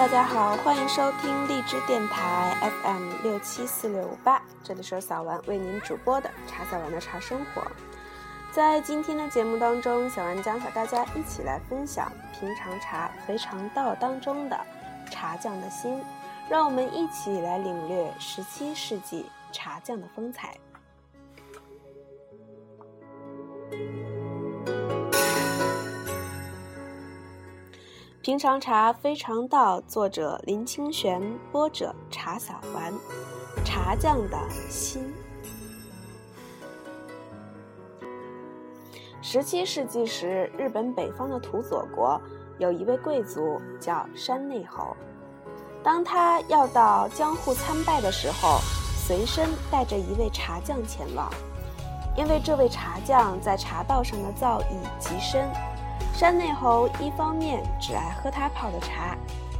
大家好，欢迎收听荔枝电台 FM 六七四六五八，这里是小丸为您主播的茶小丸的茶生活。在今天的节目当中，小丸将和大家一起来分享平常茶肥肠道当中的茶匠的心，让我们一起来领略十七世纪茶匠的风采。平常茶非常道，作者林清玄，播者茶小丸。茶匠的心。十七世纪时，日本北方的土佐国有一位贵族叫山内侯。当他要到江户参拜的时候，随身带着一位茶匠前往，因为这位茶匠在茶道上的造诣极深。山内侯一方面只爱喝他泡的茶，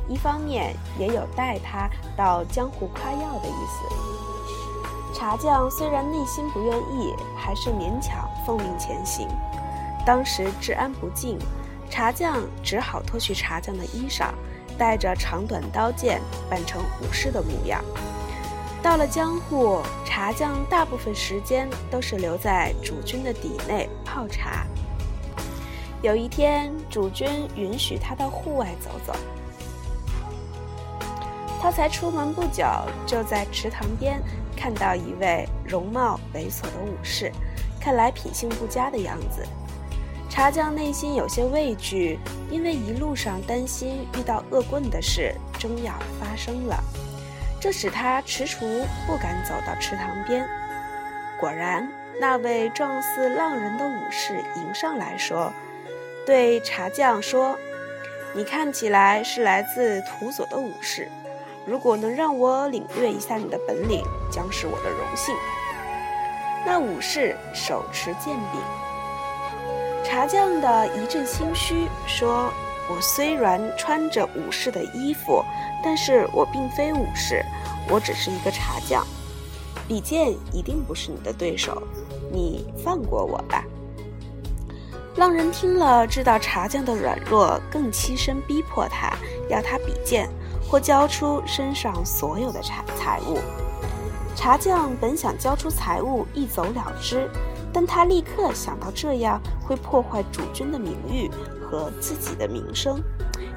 一方面也有带他到江湖夸耀的意思。茶匠虽然内心不愿意，还是勉强奉命前行。当时治安不敬，茶匠只好脱去茶匠的衣裳，带着长短刀剑，扮成武士的模样。到了江户，茶匠大部分时间都是留在主君的邸内泡茶。有一天，主君允许他到户外走走。他才出门不久，就在池塘边看到一位容貌猥琐的武士，看来品性不佳的样子。茶匠内心有些畏惧，因为一路上担心遇到恶棍的事终要发生了，这使他踟蹰不敢走到池塘边。果然，那位状似浪人的武士迎上来说。对茶匠说：“你看起来是来自土佐的武士，如果能让我领略一下你的本领，将是我的荣幸。”那武士手持剑柄，茶匠的一阵心虚，说：“我虽然穿着武士的衣服，但是我并非武士，我只是一个茶匠，比剑一定不是你的对手，你放过我吧。”浪人听了，知道茶匠的软弱，更欺身逼迫他，要他比剑或交出身上所有的财财物。茶匠本想交出财物一走了之，但他立刻想到这样会破坏主君的名誉和自己的名声，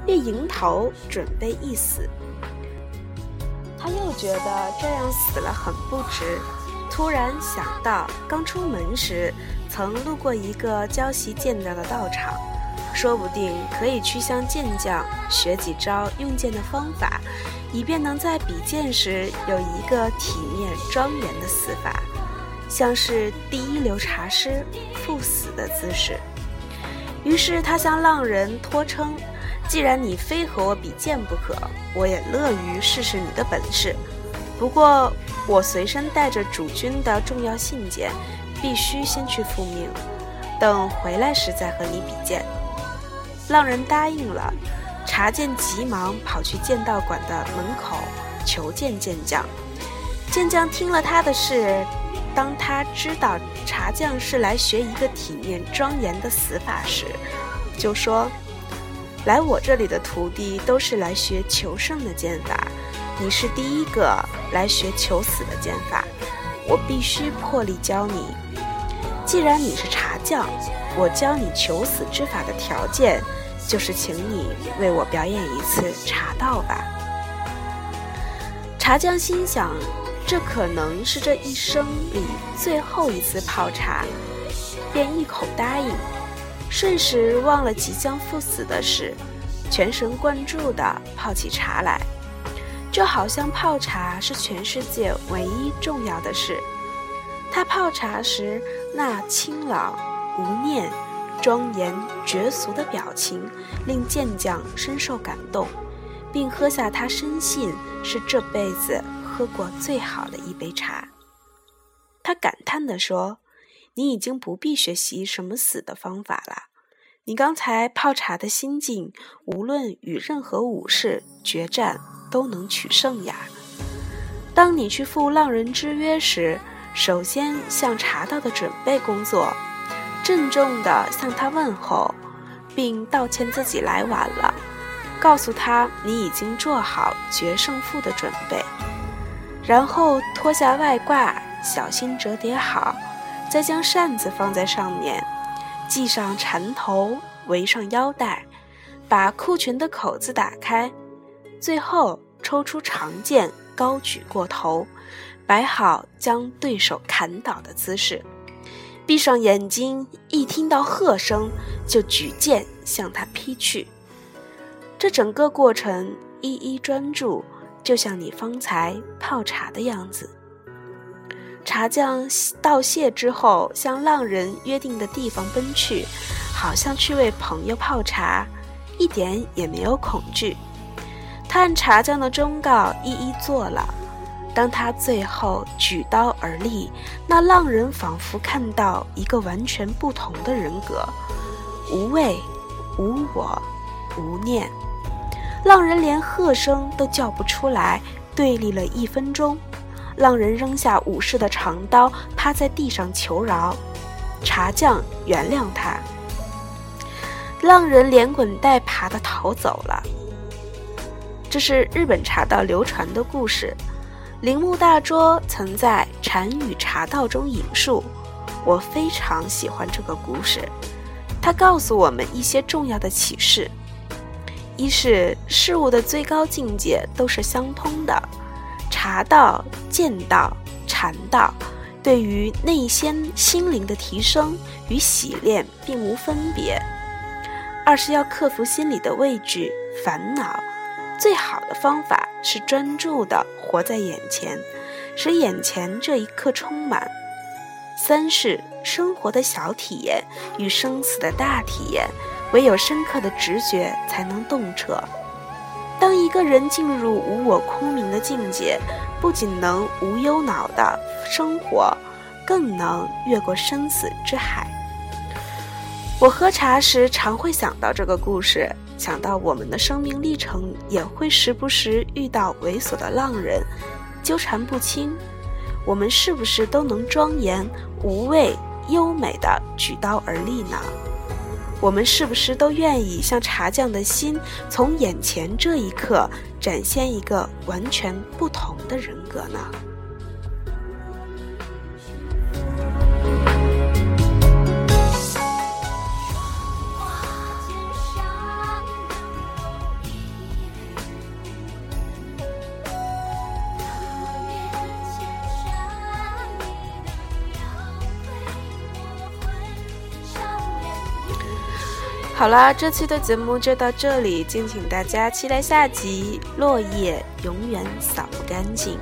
便迎头准备一死。他又觉得这样死了很不值。突然想到，刚出门时曾路过一个教习剑道的道场，说不定可以去向剑匠学几招用剑的方法，以便能在比剑时有一个体面庄严的死法，像是第一流茶师赴死的姿势。于是他向浪人托称：“既然你非和我比剑不可，我也乐于试试你的本事。不过。”我随身带着主君的重要信件，必须先去复命，等回来时再和你比剑。浪人答应了，茶剑急忙跑去剑道馆的门口求见剑将。剑将听了他的事，当他知道茶匠是来学一个体面庄严的死法时，就说：“来我这里的徒弟都是来学求胜的剑法。”你是第一个来学求死的剑法，我必须破例教你。既然你是茶匠，我教你求死之法的条件，就是请你为我表演一次茶道吧。茶匠心想，这可能是这一生里最后一次泡茶，便一口答应，瞬时忘了即将赴死的事，全神贯注地泡起茶来。就好像泡茶是全世界唯一重要的事。他泡茶时那清朗、无念、庄严、绝俗的表情，令剑将深受感动，并喝下他深信是这辈子喝过最好的一杯茶。他感叹地说：“你已经不必学习什么死的方法了。你刚才泡茶的心境，无论与任何武士决战。”都能取胜呀！当你去赴浪人之约时，首先向茶道的准备工作，郑重地向他问候，并道歉自己来晚了，告诉他你已经做好决胜负的准备，然后脱下外挂，小心折叠好，再将扇子放在上面，系上缠头，围上腰带，把裤裙的口子打开，最后抽出长剑，高举过头，摆好将对手砍倒的姿势。闭上眼睛，一听到喝声，就举剑向他劈去。这整个过程一一专注，就像你方才泡茶的样子。茶匠道谢之后，向浪人约定的地方奔去，好像去为朋友泡茶，一点也没有恐惧。他按茶匠的忠告一一做了。当他最后举刀而立，那浪人仿佛看到一个完全不同的人格，无畏、无我、无念。浪人连喝声都叫不出来，对立了一分钟。浪人扔下武士的长刀，趴在地上求饶，茶匠原谅他。浪人连滚带爬的逃走了。这是日本茶道流传的故事。铃木大拙曾在《禅语茶道》中引述，我非常喜欢这个故事。它告诉我们一些重要的启示：一是事物的最高境界都是相通的，茶道、剑道、禅道对于内心心灵的提升与洗练并无分别；二是要克服心里的畏惧、烦恼。最好的方法是专注地活在眼前，使眼前这一刻充满。三是生活的小体验与生死的大体验，唯有深刻的直觉才能洞彻。当一个人进入无我空明的境界，不仅能无忧恼的生活，更能越过生死之海。我喝茶时常会想到这个故事。想到我们的生命历程，也会时不时遇到猥琐的浪人，纠缠不清。我们是不是都能庄严、无畏、优美的举刀而立呢？我们是不是都愿意像茶匠的心，从眼前这一刻展现一个完全不同的人格呢？好啦，这期的节目就到这里，敬请大家期待下集《落叶永远扫不干净》。